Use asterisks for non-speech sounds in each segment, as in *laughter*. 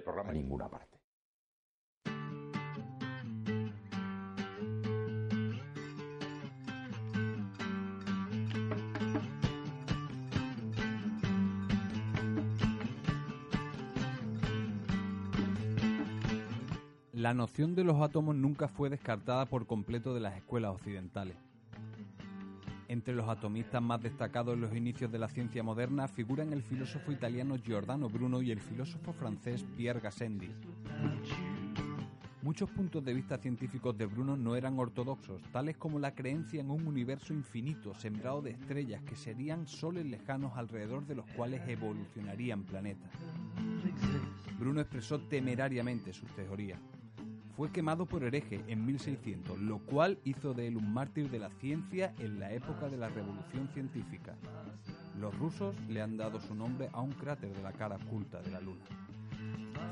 Programa en ninguna parte. La noción de los átomos nunca fue descartada por completo de las escuelas occidentales. Entre los atomistas más destacados en los inicios de la ciencia moderna figuran el filósofo italiano Giordano Bruno y el filósofo francés Pierre Gassendi. Muchos puntos de vista científicos de Bruno no eran ortodoxos, tales como la creencia en un universo infinito sembrado de estrellas que serían soles lejanos alrededor de los cuales evolucionarían planetas. Bruno expresó temerariamente sus teorías. Fue quemado por hereje en 1600, lo cual hizo de él un mártir de la ciencia en la época de la revolución científica. Los rusos le han dado su nombre a un cráter de la cara oculta de la Luna.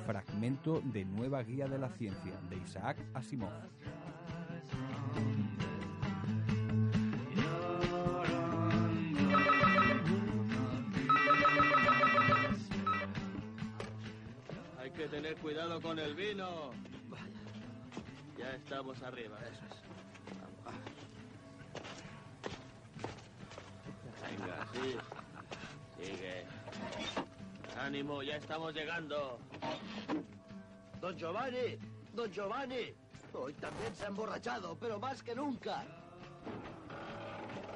Fragmento de Nueva Guía de la Ciencia de Isaac Asimov. Hay que tener cuidado con el vino. *laughs* Ya estamos arriba, eso es. Venga, sí. Sigue. Ánimo, ya estamos llegando. Don Giovanni, don Giovanni. Hoy también se ha emborrachado, pero más que nunca.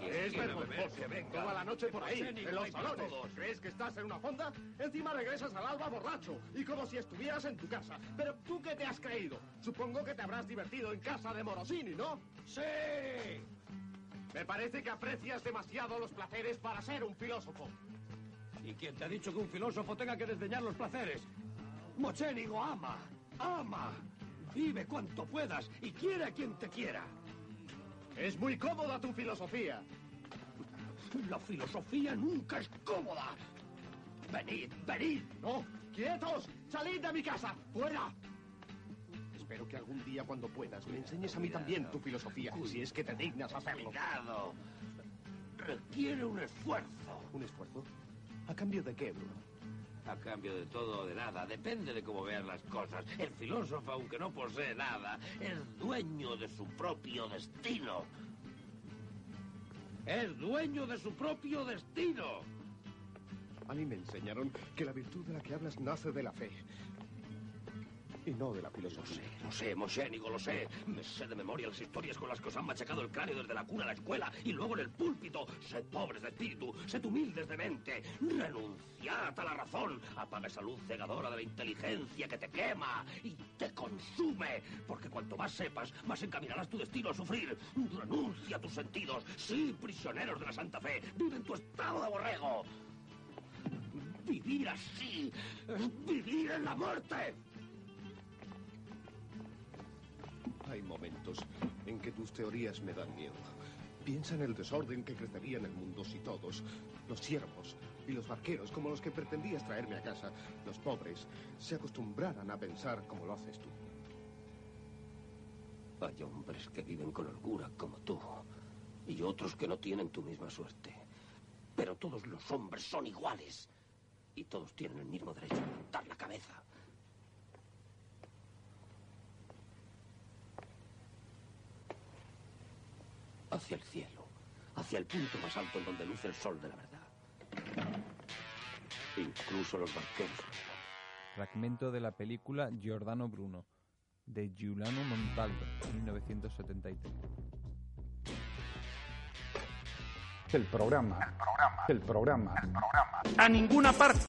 Es vergonzoso. Toda la noche por ahí, en los salones. ¿Crees que estás en una fonda? Encima regresas al alba borracho y como si estuvieras en tu casa. Pero tú qué te has creído? Supongo que te habrás divertido en casa de Morosini, ¿no? ¡Sí! Me parece que aprecias demasiado los placeres para ser un filósofo. ¿Y quién te ha dicho que un filósofo tenga que desdeñar los placeres? Mochénigo ama, ama. Vive cuanto puedas y quiere a quien te quiera. Es muy cómoda tu filosofía. La filosofía nunca es cómoda. Venid, venid. ¡No! ¡Quietos! ¡Salid de mi casa! ¡Fuera! Espero que algún día cuando puedas me enseñes a mí también tu filosofía, si es que te dignas hacerlo. Cuidado. Requiere un esfuerzo. ¿Un esfuerzo? ¿A cambio de qué, Bruno? A cambio de todo o de nada, depende de cómo veas las cosas. El filósofo, aunque no posee nada, es dueño de su propio destino. Es dueño de su propio destino. A mí me enseñaron que la virtud de la que hablas nace de la fe. Y no de la Lo filosofía. sé, lo sé, Mochénigo, lo sé. Me sé de memoria las historias con las que os han machacado el cráneo desde la cuna a la escuela y luego en el púlpito. Sed pobres de espíritu, sed humildes de mente. Renunciad a la razón. Apaga esa luz cegadora de la inteligencia que te quema y te consume. Porque cuanto más sepas, más encaminarás tu destino a sufrir. Renuncia a tus sentidos. Sí, prisioneros de la Santa Fe. Vive en tu estado de borrego. Vivir así es vivir en la muerte. Hay momentos en que tus teorías me dan miedo. Piensa en el desorden que crecería en el mundo si todos, los siervos y los barqueros, como los que pretendías traerme a casa, los pobres, se acostumbraran a pensar como lo haces tú. Hay hombres que viven con holgura como tú y otros que no tienen tu misma suerte. Pero todos los hombres son iguales y todos tienen el mismo derecho a levantar la cabeza. Hacia el cielo, hacia el punto más alto en donde luce el sol de la verdad. Incluso los barqueros. Fragmento de la película Giordano Bruno, de Giuliano Montaldo, 1973. El programa, el programa, el programa, A ninguna parte.